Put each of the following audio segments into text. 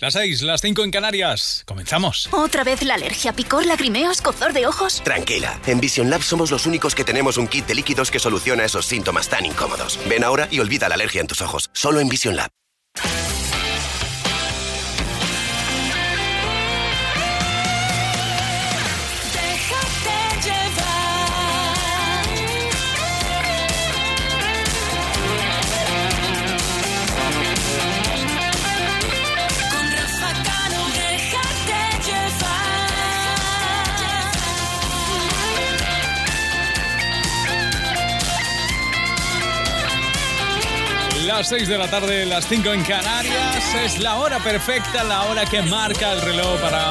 Las seis, las cinco en Canarias. Comenzamos. ¿Otra vez la alergia, picor, lagrimeo, escozor de ojos? Tranquila, en Vision Lab somos los únicos que tenemos un kit de líquidos que soluciona esos síntomas tan incómodos. Ven ahora y olvida la alergia en tus ojos. Solo en Vision Lab. Las 6 de la tarde, las 5 en Canarias. Es la hora perfecta, la hora que marca el reloj para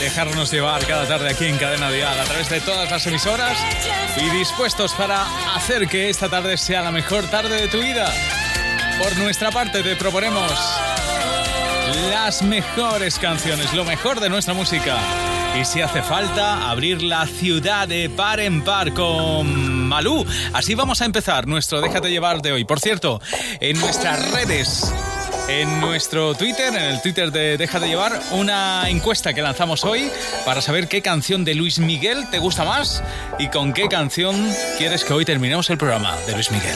dejarnos llevar cada tarde aquí en Cadena Dial a través de todas las emisoras y dispuestos para hacer que esta tarde sea la mejor tarde de tu vida. Por nuestra parte te proponemos las mejores canciones, lo mejor de nuestra música. Y si hace falta, abrir la ciudad de par en par con Malú. Así vamos a empezar nuestro Déjate llevar de hoy. Por cierto, en nuestras redes en nuestro Twitter, en el Twitter de Déjate llevar, una encuesta que lanzamos hoy para saber qué canción de Luis Miguel te gusta más y con qué canción quieres que hoy terminemos el programa de Luis Miguel.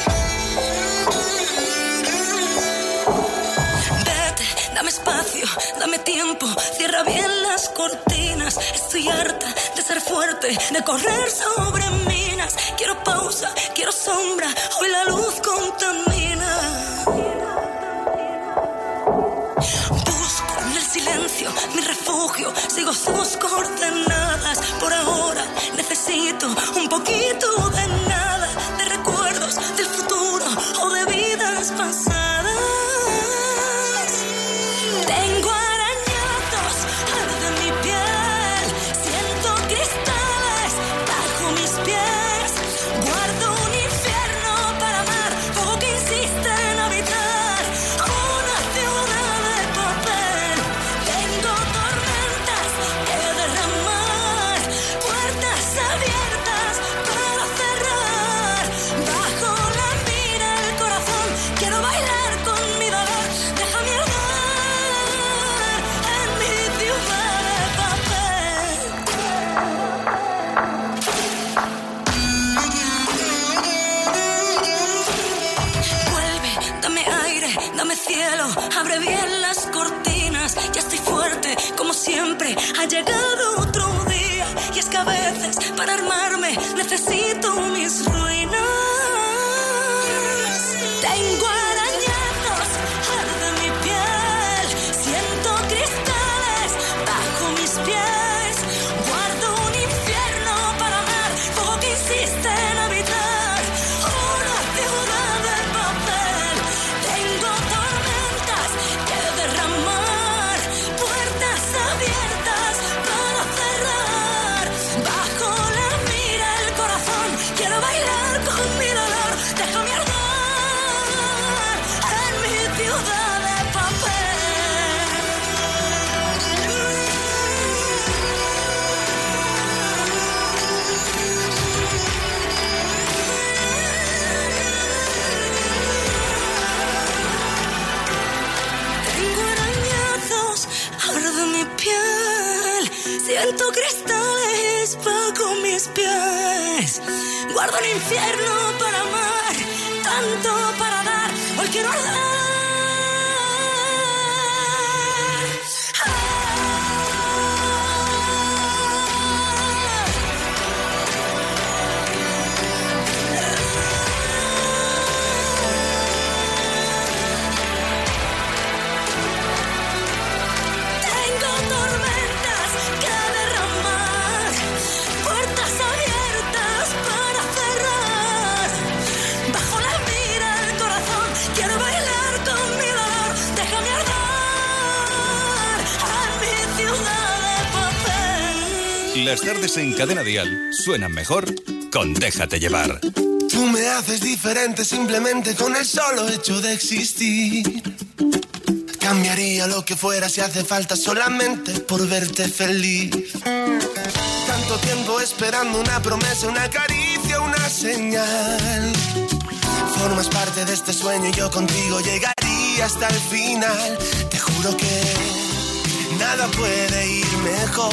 dame espacio, dame tiempo, cierra bien las cortinas. Estoy harta de ser fuerte, de correr sobre minas. Pausa, quiero sombra, hoy la luz contamina. Busco en el silencio mi refugio, sigo sus coordenadas. Por ahora necesito un poquito Siento cristales bajo mis pies. Guardo un infierno para amar, tanto para dar. Hoy quiero arder. Las tardes en Cadena Dial suenan mejor con Déjate llevar. Tú me haces diferente simplemente con el solo hecho de existir. Cambiaría lo que fuera si hace falta solamente por verte feliz. Tanto tiempo esperando una promesa, una caricia, una señal. Formas parte de este sueño y yo contigo llegaría hasta el final. Te juro que Nada puede ir mejor,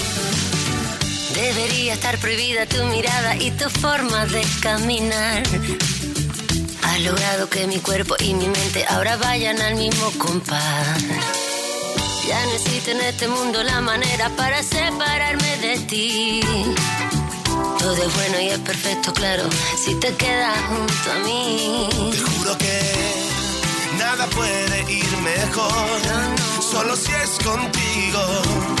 Debería estar prohibida tu mirada y tu forma de caminar. Has logrado que mi cuerpo y mi mente ahora vayan al mismo compás. Ya no existe en este mundo la manera para separarme de ti. Todo es bueno y es perfecto, claro, si te quedas junto a mí. Te juro que nada puede ir mejor, solo si es contigo.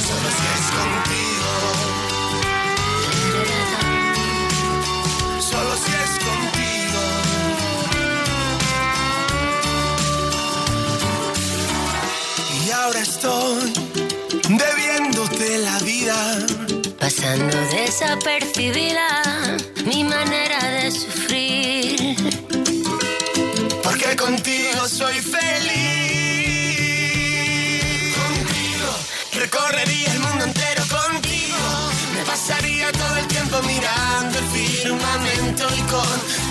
Estoy debiéndote la vida. Pasando desapercibida mi manera de sufrir. Porque contigo soy feliz. Contigo recorrería el mundo entero contigo. Me pasaría todo el tiempo mirando el firmamento y con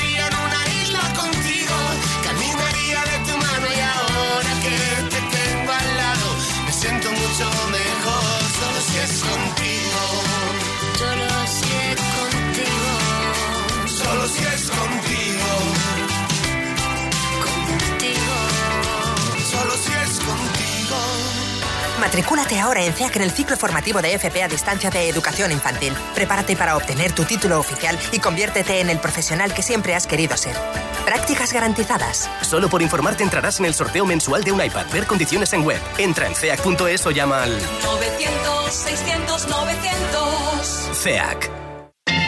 Matricúlate ahora en CEAC en el ciclo formativo de FP a distancia de educación infantil. Prepárate para obtener tu título oficial y conviértete en el profesional que siempre has querido ser. Prácticas garantizadas. Solo por informarte entrarás en el sorteo mensual de un iPad. Ver condiciones en web. Entra en ceac.es o llama al 900, 600, 900. CEAC.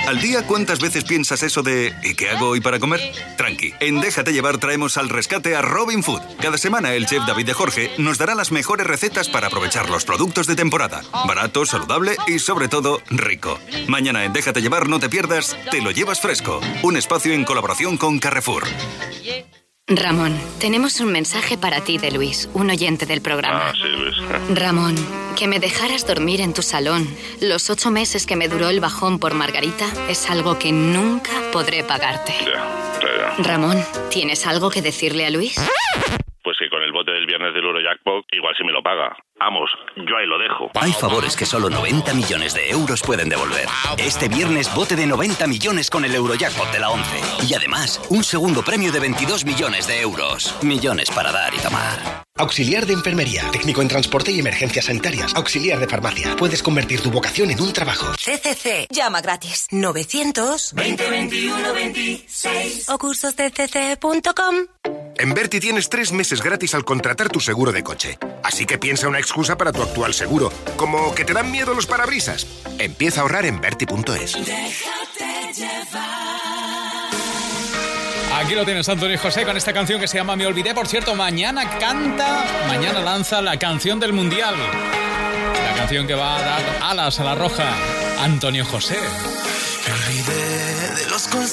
Al día, ¿cuántas veces piensas eso de ¿y qué hago hoy para comer? Tranqui, en Déjate llevar traemos al rescate a Robin Food. Cada semana el chef David de Jorge nos dará las mejores recetas para aprovechar los productos de temporada. Barato, saludable y sobre todo rico. Mañana en Déjate llevar no te pierdas, te lo llevas fresco. Un espacio en colaboración con Carrefour. Ramón, tenemos un mensaje para ti de Luis, un oyente del programa. Ah, sí, Luis. Ramón, que me dejaras dormir en tu salón los ocho meses que me duró el bajón por Margarita es algo que nunca podré pagarte. Ya, ya, ya. Ramón, ¿tienes algo que decirle a Luis? Pues que con el bote del viernes del Eurojackpot igual si me lo paga. Vamos, yo ahí lo dejo. Hay favores que solo 90 millones de euros pueden devolver. Este viernes bote de 90 millones con el Eurojackpot de la 11. Y además, un segundo premio de 22 millones de euros. Millones para dar y tomar. Auxiliar de enfermería, técnico en transporte y emergencias sanitarias, auxiliar de farmacia. Puedes convertir tu vocación en un trabajo. CCC. Llama gratis. 900 20 21 26. o cursosdcc.com. En Berti tienes tres meses gratis al contratar tu seguro de coche. Así que piensa una excusa para tu actual seguro, como que te dan miedo los parabrisas. Empieza a ahorrar en Berti.es. Déjate llevar. Aquí lo tienes, Antonio José, con esta canción que se llama Me Olvidé. Por cierto, mañana canta, mañana lanza la canción del Mundial. La canción que va a dar alas a la roja. Antonio José. Me olvidé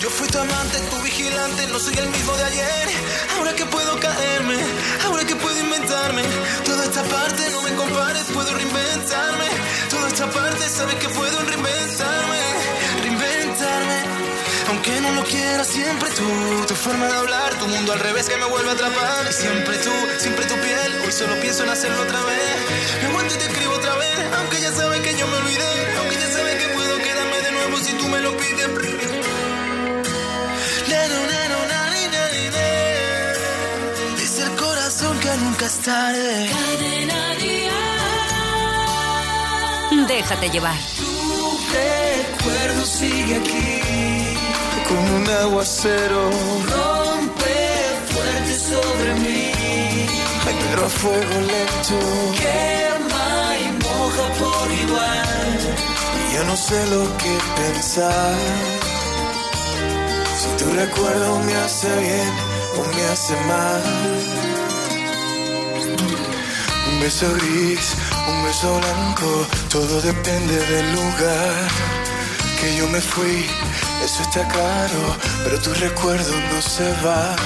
Yo fui tu amante, tu vigilante, no soy el mismo de ayer. Ahora que puedo caerme, ahora que puedo inventarme. Toda esta parte no me compares, puedo reinventarme. Toda esta parte sabes que puedo reinventarme, reinventarme. Aunque no lo quiera, siempre tú, tu forma de hablar, tu mundo al revés que me vuelve a atrapar. Siempre tú, siempre tu piel, hoy solo pienso en hacerlo otra vez. Me aguanto y te escribo otra vez, aunque ya sabes que yo me olvidé. Aunque ya sabes que puedo quedarme de nuevo si tú me lo pides. Dice el corazón que nunca es tarde. Déjate llevar. Tu recuerdo sigue aquí como un aguacero. Rompe fuerte sobre mí. Ay, pero a fuego lento. Quema y moja por igual. Y yo no sé lo que pensar. Tu recuerdo me hace bien o me hace mal. Un beso gris, un beso blanco, todo depende del lugar que yo me fui. Eso está claro, pero tu recuerdo no se va.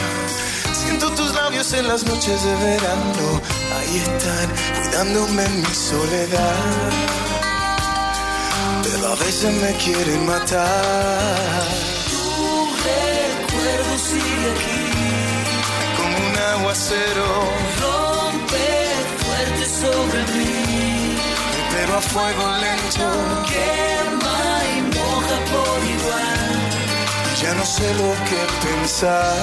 Siento tus labios en las noches de verano, ahí están, cuidándome en mi soledad. Pero a veces me quieren matar. Aguacero. Rompe fuerte sobre mí, pero a fuego lento. Quema y moja por igual. Ya no sé lo que pensar.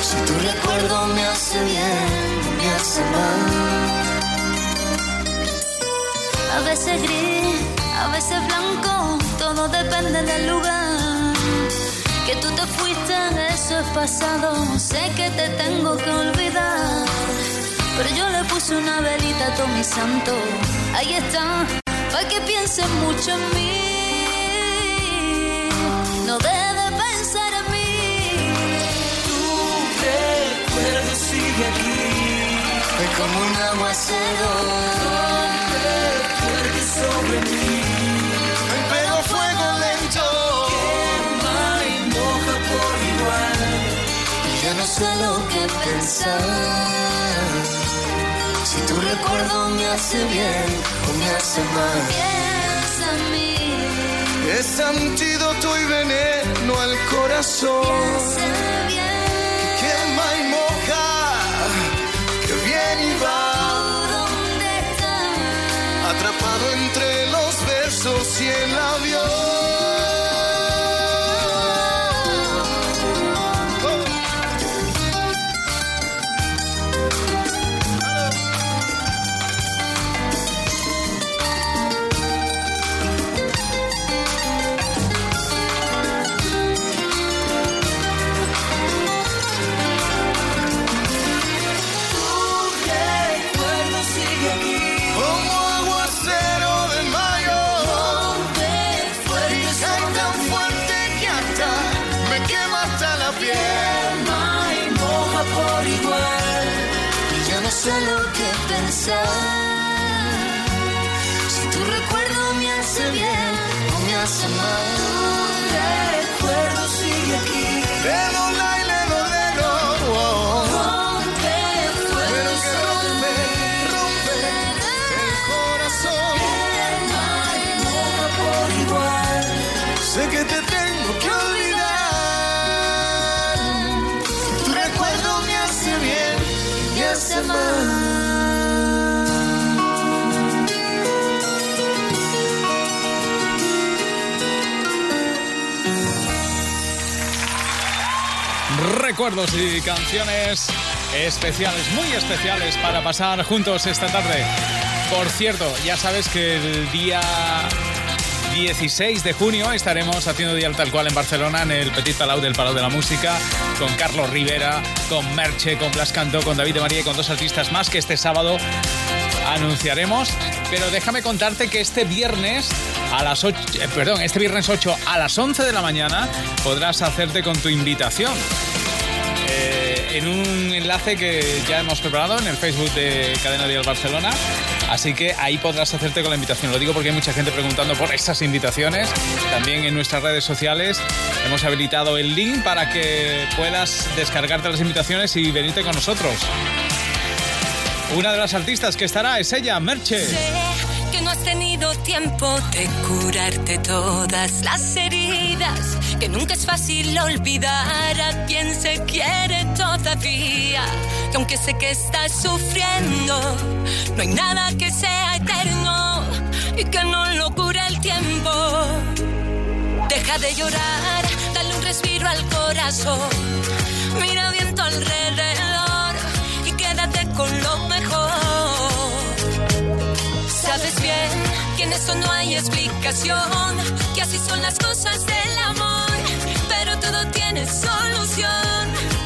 Si tu recuerdo me hace bien, me hace mal. A veces gris, a veces blanco, todo depende del lugar. Tú te fuiste, eso es pasado, sé que te tengo que olvidar. pero yo le puse una velita a todo mi santo. Ahí está, para que piense mucho en mí. No debe pensar en mí. Tu recuerdo sigue aquí. Es como un aguacero. Donde sobre mí. Sé lo que pensar. Si tu recuerdo me hace bien o me hace mal. Piensa en mí. Es antídoto y veneno al corazón. Piensa bien. Quema y moja. Que bien y va. ¿Dónde estás? Atrapado entre los besos y el avión. Pensar. Recuerdos y canciones especiales, muy especiales para pasar juntos esta tarde. Por cierto, ya sabes que el día 16 de junio estaremos haciendo Día Tal Cual en Barcelona, en el Petit Palau del Palau de la Música, con Carlos Rivera, con Merche, con Blas Cantó, con David de María y con dos artistas más que este sábado anunciaremos. Pero déjame contarte que este viernes a las 8, eh, perdón, este viernes 8 a las 11 de la mañana podrás hacerte con tu invitación. En un enlace que ya hemos preparado en el Facebook de Cadena Dial Barcelona. Así que ahí podrás hacerte con la invitación. Lo digo porque hay mucha gente preguntando por esas invitaciones. También en nuestras redes sociales hemos habilitado el link para que puedas descargarte las invitaciones y venirte con nosotros. Una de las artistas que estará es ella, Merche. Sé que no has tenido tiempo de curarte todas las heridas, que nunca es fácil olvidar a quien se quiere todavía, que aunque sé que estás sufriendo, no hay nada que sea eterno y que no lo cura el tiempo. Deja de llorar, dale un respiro al corazón, mira bien tu alrededor y quédate con lo mejor. Sabes bien en eso no hay explicación, que así son las cosas del amor, pero todo tiene solución.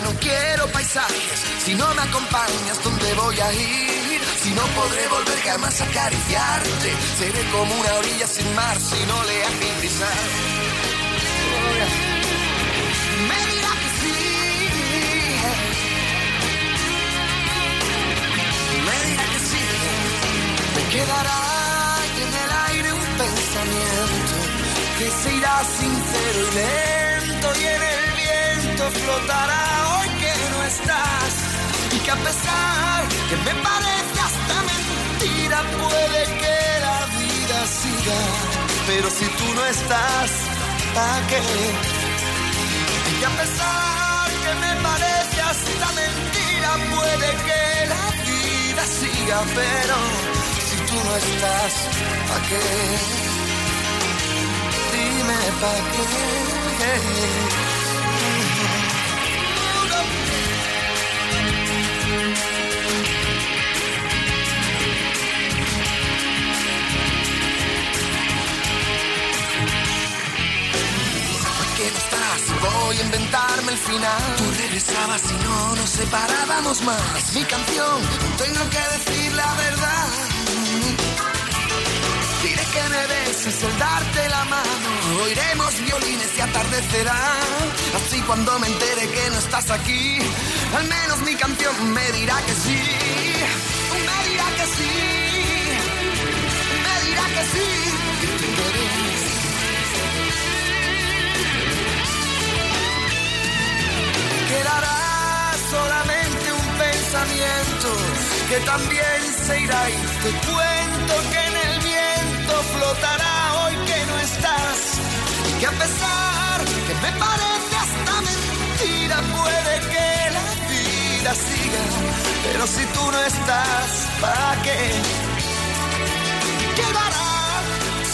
no quiero paisajes. Si no me acompañas, ¿dónde voy a ir? Si no podré volver jamás a acariciarte, seré como una orilla sin mar si no le hace pisar. Me dirá que sí. Me dirá que sí. Me quedará en el aire un pensamiento que se irá sincero y lento y en el flotará hoy que no estás y que a pesar que me parece hasta mentira puede que la vida siga, pero si tú no estás, ¿para qué? Y que a pesar que me parece hasta mentira puede que la vida siga, pero si tú no estás, ¿para qué? Dime para qué. Voy inventarme el final. Tú regresabas y no nos separábamos más. Es mi canción, tengo que decir la verdad. Diré que me beses al darte la mano. Oiremos violines y atardecerá. Así cuando me entere que no estás aquí, al menos mi canción me dirá que sí. Me dirá que sí. Quedará solamente un pensamiento que también se irá y te cuento que en el viento flotará hoy que no estás y que a pesar que me parece hasta mentira puede que la vida siga pero si tú no estás ¿para qué? quedará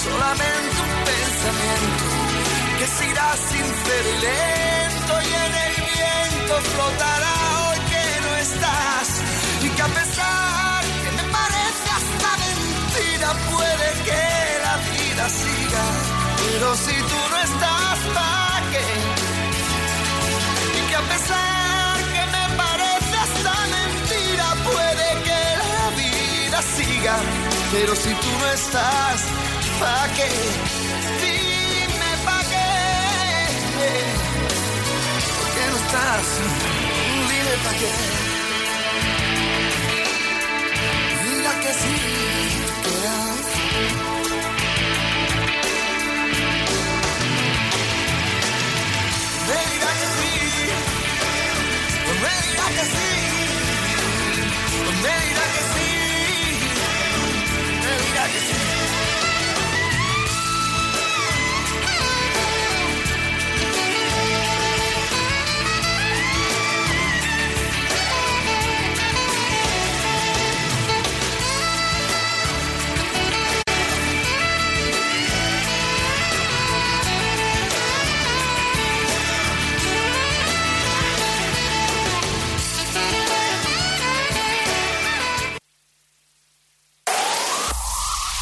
solamente un pensamiento que se irá sincero y lento y en el flotará hoy que no estás y que a pesar que me parece hasta mentira puede que la vida siga pero si tú no estás ¿para qué? y que a pesar que me parece hasta mentira puede que la vida siga pero si tú no estás ¿para qué? Estás, dime pa' qué. Mira que sí, quedas.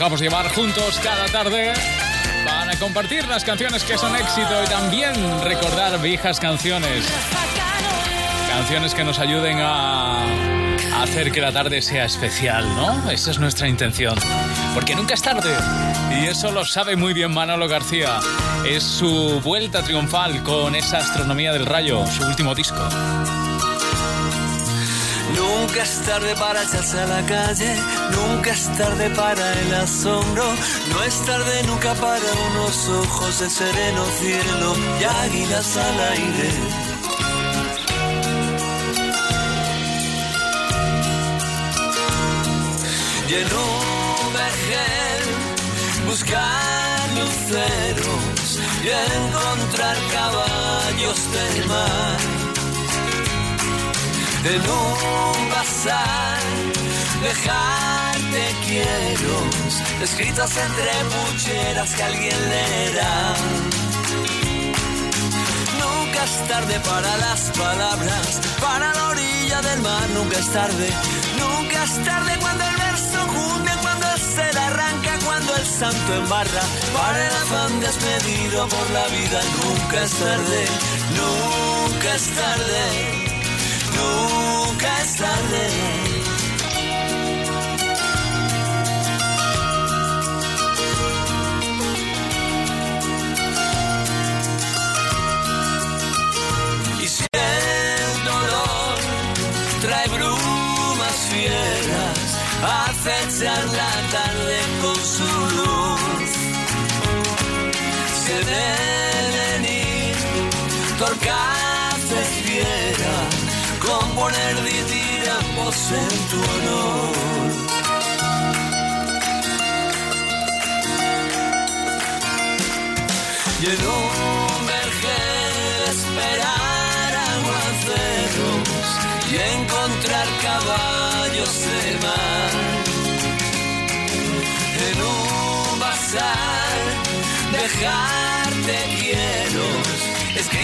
dejamos llevar juntos cada tarde para compartir las canciones que son éxito y también recordar viejas canciones. Canciones que nos ayuden a hacer que la tarde sea especial, ¿no? Esa es nuestra intención. Porque nunca es tarde. Y eso lo sabe muy bien Manolo García. Es su vuelta triunfal con esa astronomía del rayo, su último disco. Nunca es tarde para echarse a la calle, nunca es tarde para el asombro, no es tarde nunca para unos ojos de sereno cielo y águilas al aire. Y en un buscar luceros y encontrar caballos del mar en un bazar dejarte quiero. Escritas entre pucheras que alguien leerá. Nunca es tarde para las palabras. Para la orilla del mar nunca es tarde. Nunca es tarde cuando el verso junte cuando el ser arranca cuando el santo embarra. Para el afán despedido por la vida nunca es tarde. Nunca es tarde nunca es tarde. Y si dolor trae brumas fieras, acechan la tarde di tiramos en tu honor. Y en un vergel esperar aguaceros y encontrar caballos de mar. En un bazar dejarte quiero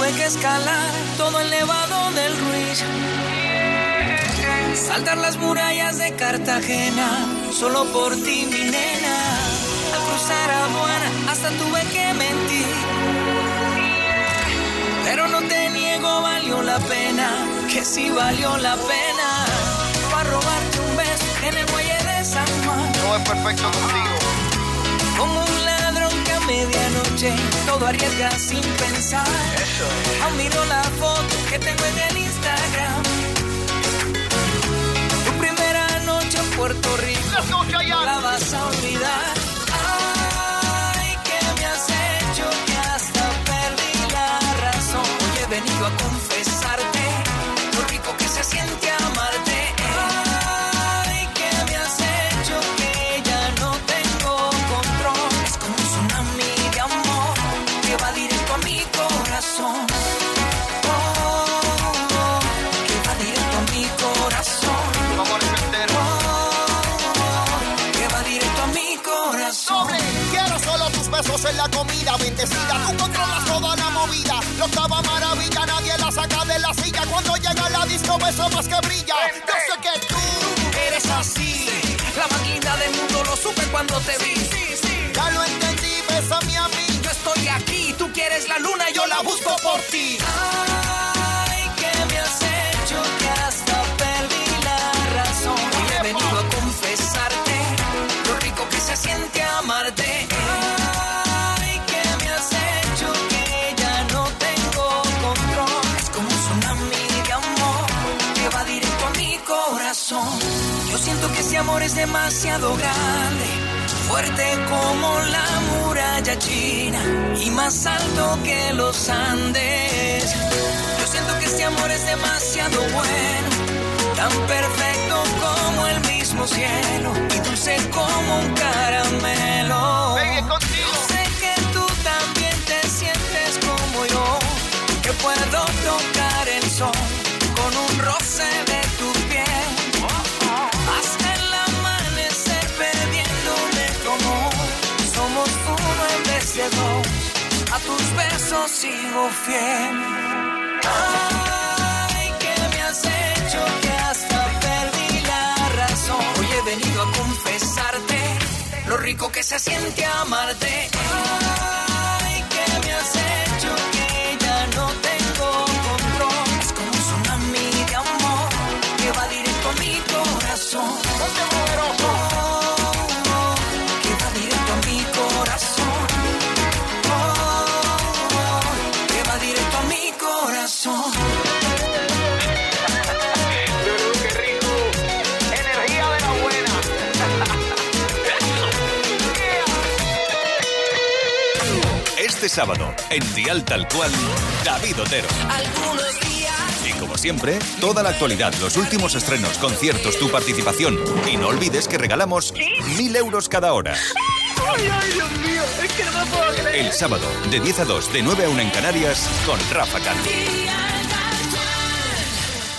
tuve que escalar todo el nevado del Ruiz. Saltar las murallas de Cartagena, solo por ti, mi nena. Al cruzar aduana, hasta tuve que mentir. Pero no te niego, valió la pena, que sí valió la pena. Para robarte un beso en el muelle de San Juan. No es perfecto contigo. Como un medianoche, todo arriesga sin pensar. Eso Aún miro la foto que tengo en el Instagram. Tu primera noche en Puerto Rico, no la vas a olvidar. Te vi. Ya lo entendí, bésame a mí. Yo estoy aquí, tú quieres la luna yo la busco por ti. Ay, que me has hecho que hasta perdí la razón. Y he venido a confesarte lo rico que se siente amarte. Yo siento que ese amor es demasiado grande, fuerte como la muralla china y más alto que los Andes. Yo siento que ese amor es demasiado bueno, tan perfecto como el mismo cielo y dulce como un caramelo. Yo sé que tú también te sientes como yo, que puedo tocar el sol con un roce de tus besos sigo fiel. Ay, que me has hecho que hasta perdí la razón. Hoy he venido a confesarte lo rico que se siente amarte. Sábado, en Dial Tal Cual, David Otero. Algunos días. Y como siempre, toda la actualidad, los últimos estrenos, conciertos, tu participación. Y no olvides que regalamos mil euros cada hora. Ay, ay, Dios mío, es que no me puedo creer. El sábado, de 10 a 2, de 9 a 1 en Canarias, con Rafa Cano.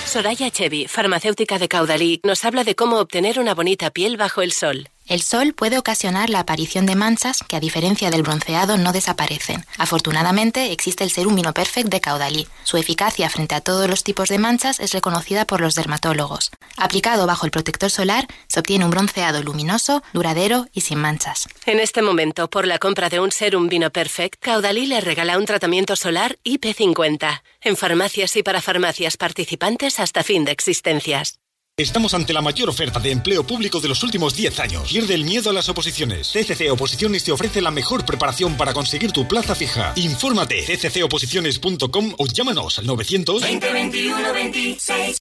Soraya Chevy, farmacéutica de Caudalí, nos habla de cómo obtener una bonita piel bajo el sol. El sol puede ocasionar la aparición de manchas que, a diferencia del bronceado, no desaparecen. Afortunadamente, existe el Serum Vino Perfect de Caudalí. Su eficacia frente a todos los tipos de manchas es reconocida por los dermatólogos. Aplicado bajo el protector solar, se obtiene un bronceado luminoso, duradero y sin manchas. En este momento, por la compra de un Serum Vino Perfect, Caudalí le regala un tratamiento solar IP50. En farmacias y para farmacias participantes hasta fin de existencias. Estamos ante la mayor oferta de empleo público de los últimos 10 años. Pierde el miedo a las oposiciones. CCC Oposiciones te ofrece la mejor preparación para conseguir tu plaza fija. Infórmate cccoposiciones.com o llámanos al 900 2021 26.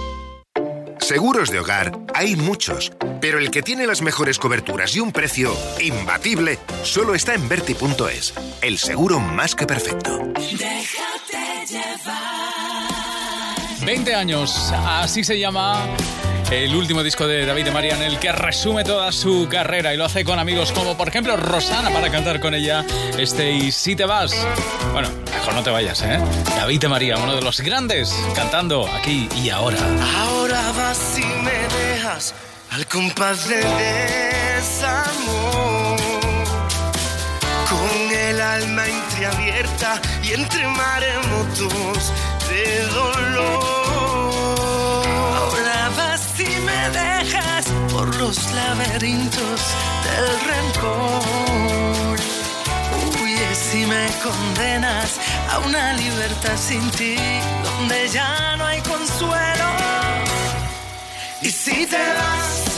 Seguros de hogar hay muchos, pero el que tiene las mejores coberturas y un precio imbatible solo está en Berti.es, el seguro más que perfecto. Déjate llevar. 20 años, así se llama el último disco de David de María en el que resume toda su carrera y lo hace con amigos como por ejemplo Rosana para cantar con ella este Y si te vas. Bueno, mejor no te vayas, ¿eh? David de María, uno de los grandes, cantando aquí y ahora. Ahora vas y me dejas al compás del desamor. Con el alma entreabierta y entre maremotos dolor. Ahora vas y me dejas por los laberintos del rencor. Huyes y me condenas a una libertad sin ti, donde ya no hay consuelo. Y si te vas,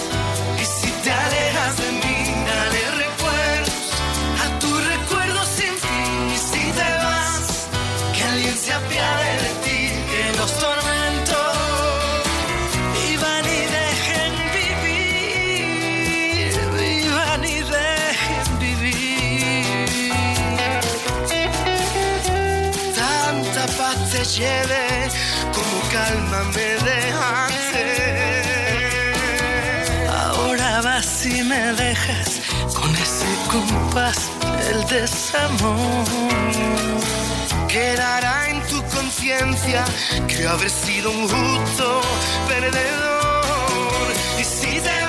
lleve como calma me dejaste. Ahora vas y me dejas con ese compás del desamor. Quedará en tu conciencia que haber sido un justo perdedor. Y si te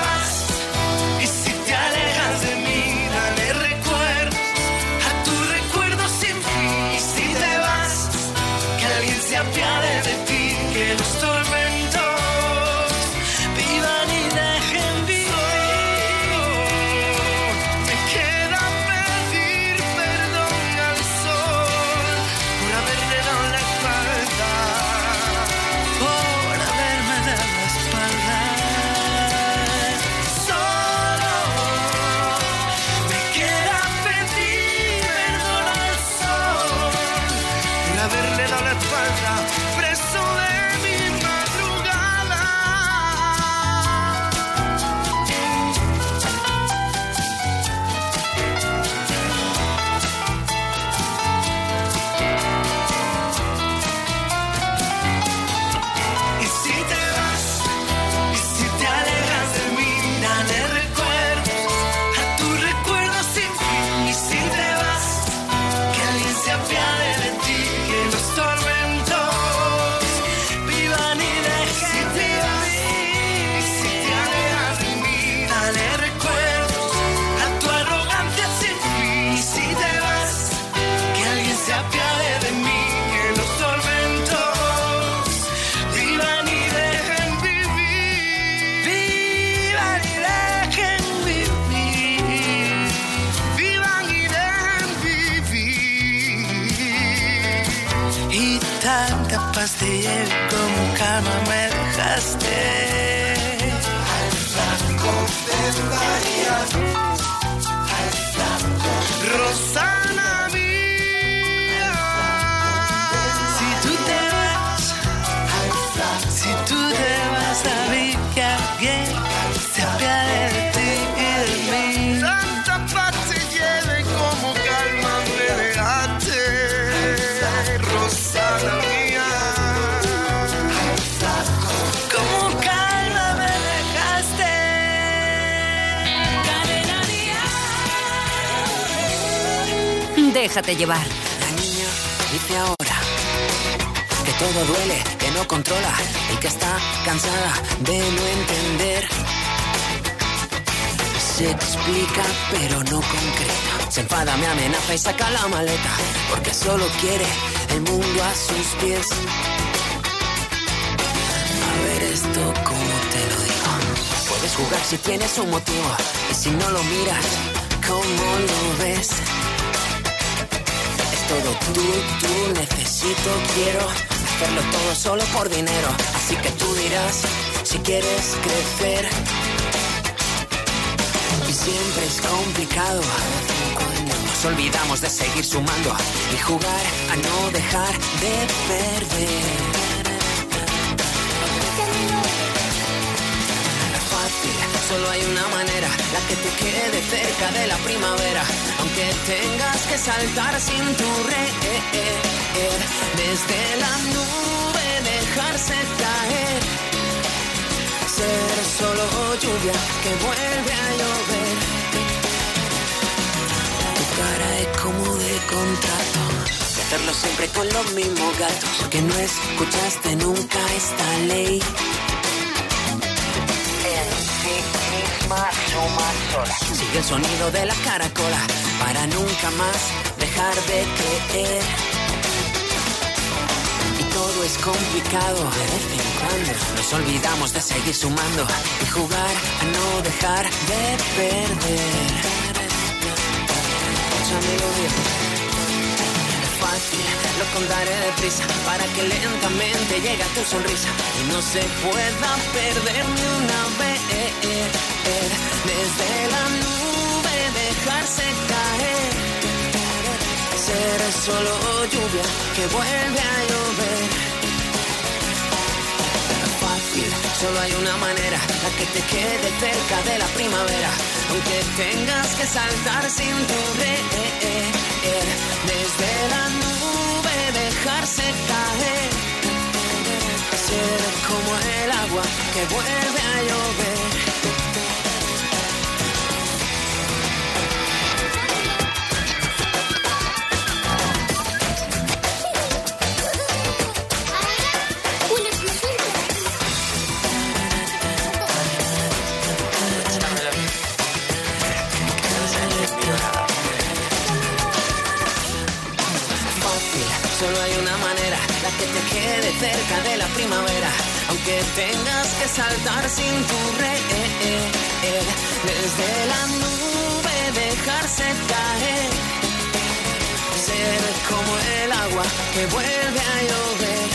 como calma Déjate llevar. La niña dice ahora que todo duele, que no controla y que está cansada de no entender. Se explica pero no concreta. Se enfada, me amenaza y saca la maleta porque solo quiere el mundo a sus pies. A ver esto como te lo digo. Puedes jugar si tienes un motivo y si no lo miras, ¿cómo lo ves? Todo tú, tú, necesito, quiero hacerlo todo solo por dinero. Así que tú dirás si quieres crecer. Y siempre es complicado. Nos olvidamos de seguir sumando y jugar a no dejar de perder. Solo hay una manera, la que te quede cerca de la primavera, aunque tengas que saltar sin tu red, desde la nube dejarse caer, ser solo lluvia que vuelve a llover. Tu cara es como de contrato, de hacerlo siempre con los mismos gatos, porque no escuchaste nunca esta ley. Misma suma sola. Sigue el sonido de la caracola para nunca más dejar de creer. Y todo es complicado de vez en cuando. Nos olvidamos de seguir sumando y jugar a no dejar de perder. Es fácil, lo contaré deprisa para que lentamente llegue tu sonrisa y no se pueda perder ni una vez. Desde la nube dejarse caer, ser solo lluvia que vuelve a llover. Fácil, solo hay una manera, la que te quede cerca de la primavera, aunque tengas que saltar sin red. Desde la nube dejarse caer, ser como el agua que vuelve a llover. Que te quede cerca de la primavera, aunque tengas que saltar sin tu red. Desde la nube dejarse caer, ser como el agua que vuelve a llover.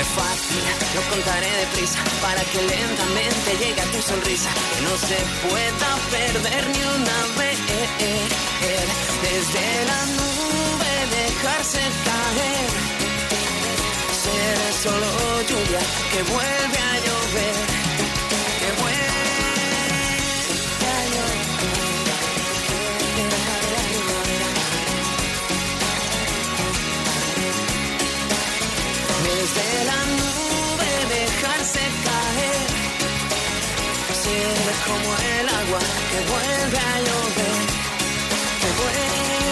Es fácil, lo contaré deprisa para que lentamente llegue a tu sonrisa, que no se pueda perder ni una vez. Desde la nube dejarse caer, ser solo lluvia que vuelve a llover, que vuelve a llover. Desde la nube dejarse caer, ser como el agua que vuelve a llover, que vuelve.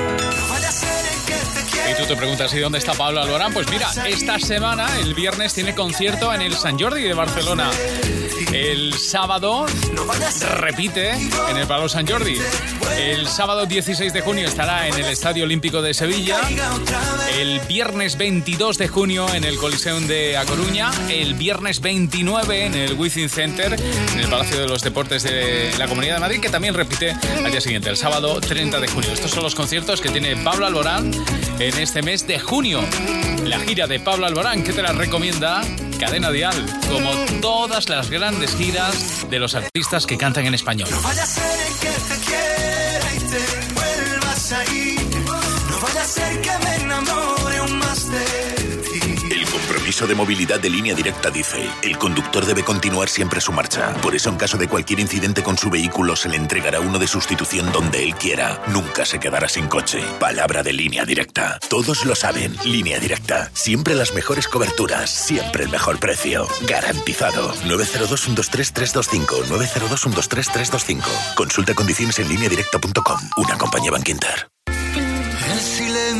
Preguntas, ¿y dónde está Pablo Alborán? Pues mira, esta semana, el viernes, tiene concierto en el San Jordi de Barcelona. El sábado repite en el Palo San Jordi. El sábado 16 de junio estará en el Estadio Olímpico de Sevilla. El viernes 22 de junio en el Coliseum de A Coruña. El viernes 29 en el Wizzing Center, en el Palacio de los Deportes de la Comunidad de Madrid, que también repite al día siguiente, el sábado 30 de junio. Estos son los conciertos que tiene Pablo Alborán en este mes de junio. La gira de Pablo Alborán, que te la recomienda Cadena Dial, como todas las grandes giras de los artistas que cantan en español. De movilidad de línea directa dice, el conductor debe continuar siempre su marcha. Por eso en caso de cualquier incidente con su vehículo se le entregará uno de sustitución donde él quiera. Nunca se quedará sin coche. Palabra de línea directa. Todos lo saben. Línea directa. Siempre las mejores coberturas. Siempre el mejor precio. Garantizado. 902-123-325. 902-123-325. Consulta condiciones en línea directa.com. Una compañía Banquinter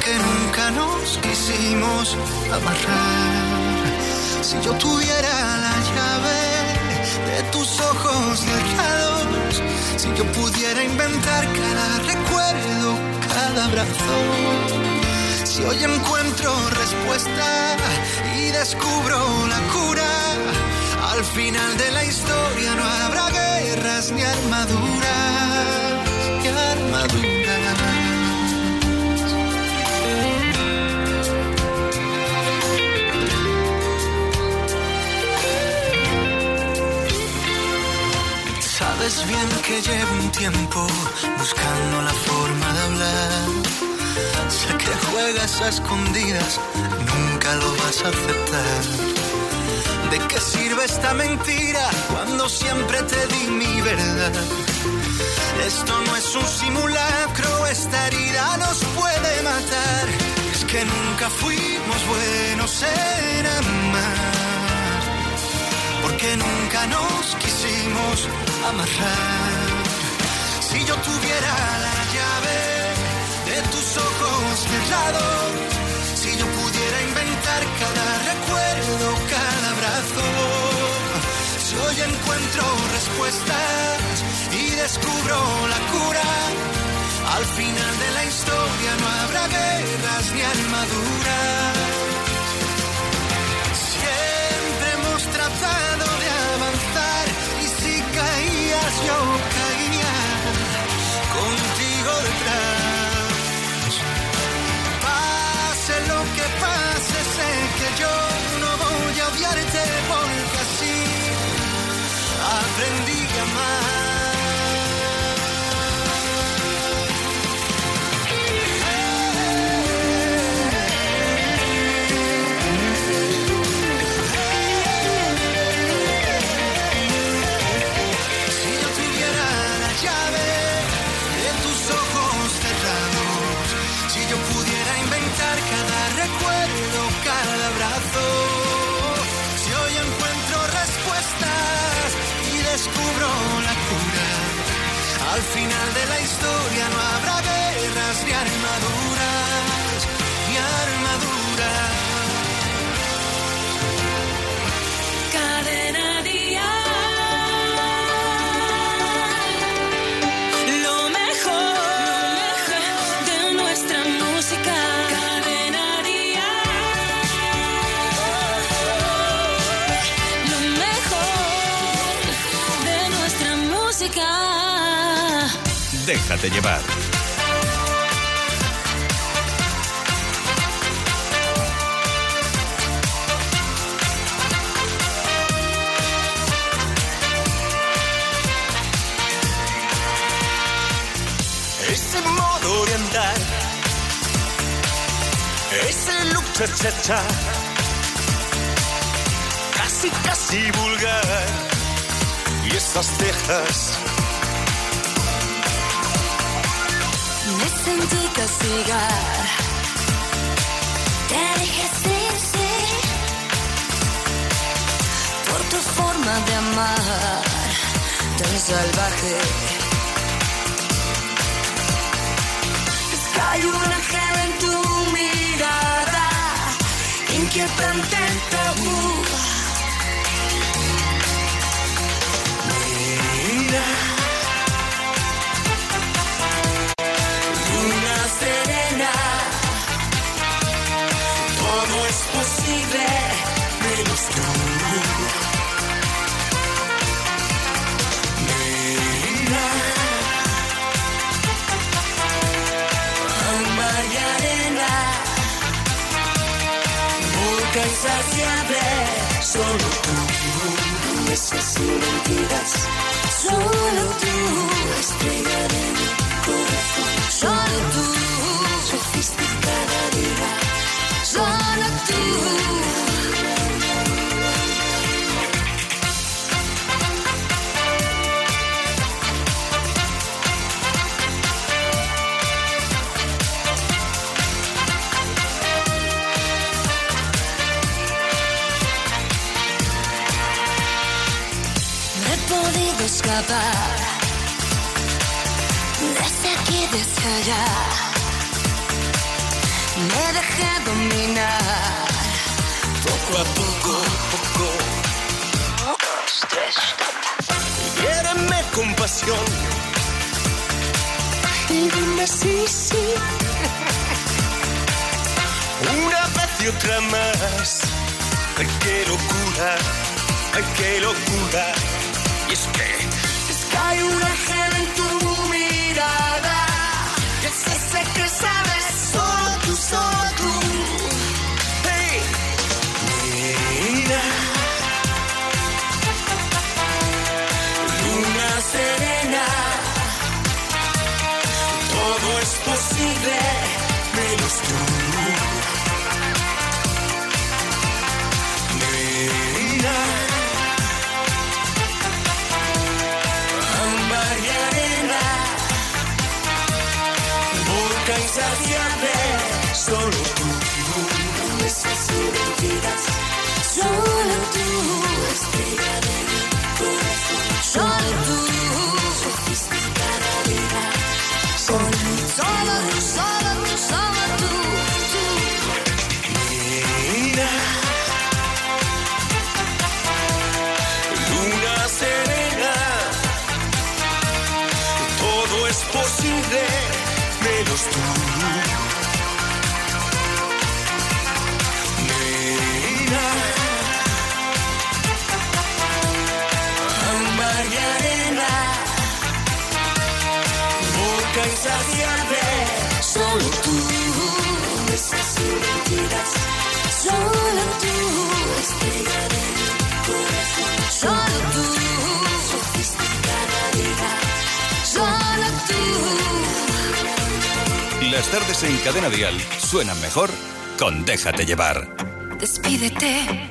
porque nunca nos quisimos amarrar. Si yo tuviera la llave de tus ojos cerrados, si yo pudiera inventar cada recuerdo, cada abrazo. Si hoy encuentro respuesta y descubro la cura, al final de la historia no habrá guerras ni armaduras, ni armaduras. Sabes bien que llevo un tiempo buscando la forma de hablar. Sé que juegas a escondidas, nunca lo vas a aceptar. ¿De qué sirve esta mentira cuando siempre te di mi verdad? Esto no es un simulacro, esta herida nos puede matar. Es que nunca fuimos buenos en amar, porque nunca nos quisimos amarrar. Si yo tuviera la llave de tus ojos cerrados, si yo pudiera inventar cada recuerdo, cada abrazo, si hoy encuentro respuestas y descubro la cura, al final de la historia no habrá guerras ni armaduras. Siempre hemos tratado de Déjate llevar. Ese modo andar, ese look cha cha, casi casi vulgar, y esas cejas. Sentí. Te dije sí, sí. Por tu forma de amar, tan salvaje. Es que hay un en tu mirada, inquietante tabú. Mentiras. Solo tú, estrella de otra más. Ay, qué locura. Ay, qué locura. Y es que, es que hay un ángel menos tú. Y arena. Boca. Solo tú. Y mentiras. Solo tú. Las tardes en Cadena Dial suenan mejor con Déjate llevar. Despídete,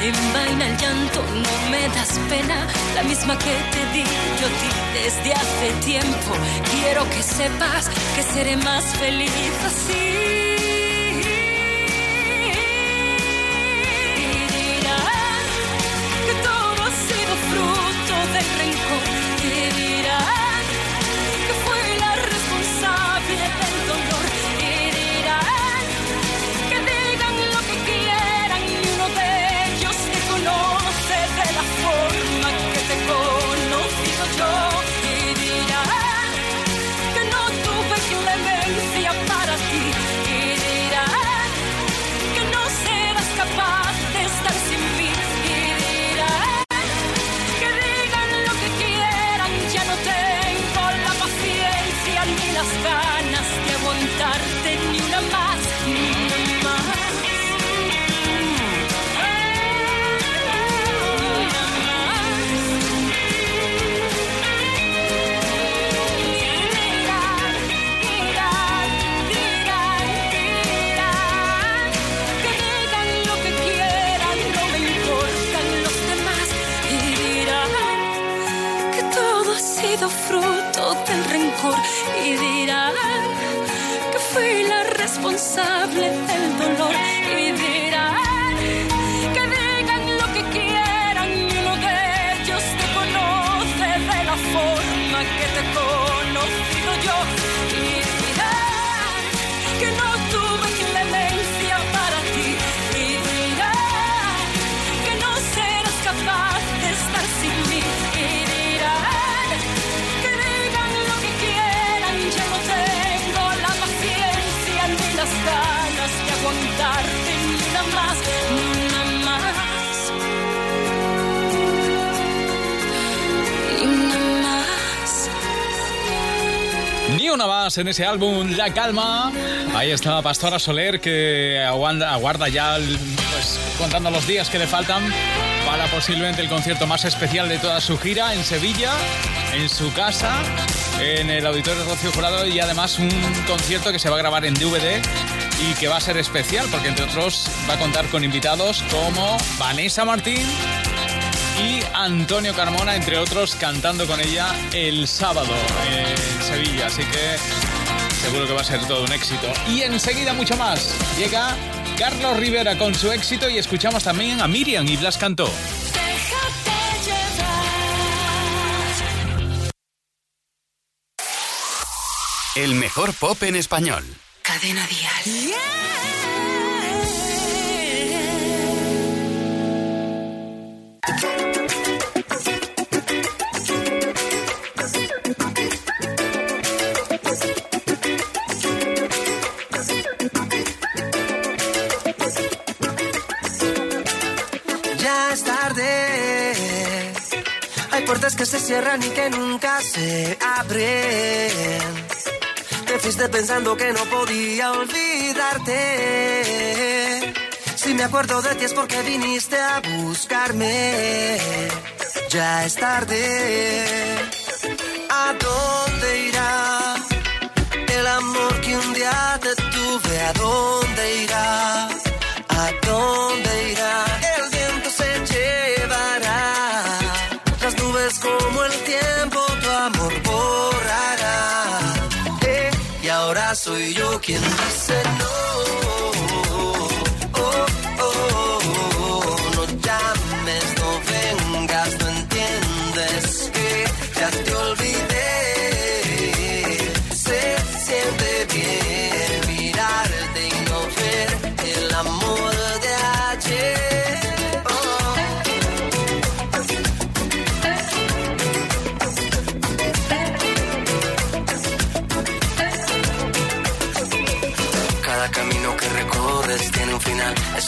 Envaina el llanto, no me das pena. La misma que te di yo a ti desde hace tiempo. Quiero que sepas que seré más feliz así. Una más en ese álbum La Calma. Ahí está Pastora Soler que aguarda, aguarda ya pues, contando los días que le faltan para posiblemente el concierto más especial de toda su gira en Sevilla, en su casa, en el Auditorio Rocío Jurado y además un concierto que se va a grabar en DVD y que va a ser especial porque entre otros va a contar con invitados como Vanessa Martín y Antonio Carmona, entre otros, cantando con ella el sábado en Sevilla. Así que seguro que va a ser todo un éxito. Y enseguida mucho más. Llega Carlos Rivera con su éxito y escuchamos también a Miriam y Blas cantó. El mejor pop en español. Cadena Dial. Ya puertas que se cierran y que nunca se abren te fuiste pensando que no podía olvidarte. Si me acuerdo de ti es porque viniste a buscarme. Ya es tarde. ¿A dónde irá el amor que un día te tuve? ¿A dónde irá? Ahora soy yo quien dice no.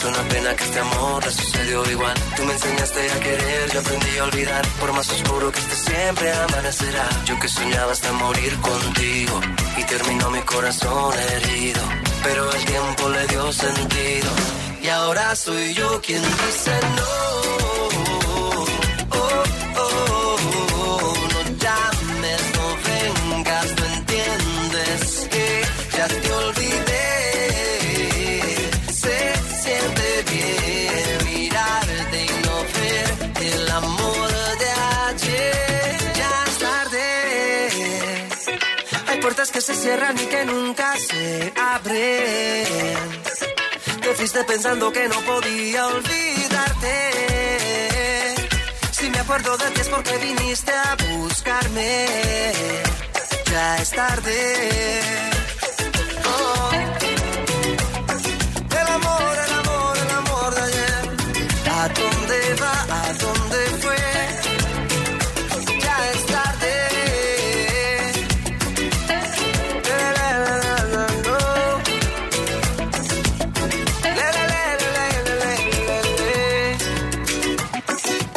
Es una pena que este amor no sucedió igual. Tú me enseñaste a querer, yo aprendí a olvidar. Por más oscuro que esté, siempre amanecerá. Yo que soñaba hasta morir contigo. Y terminó mi corazón herido. Pero el tiempo le dio sentido. Y ahora soy yo quien dice no. Que se cierran y que nunca se abren. Te fuiste pensando que no podía olvidarte. Si me acuerdo de ti es porque viniste a buscarme. Ya es tarde.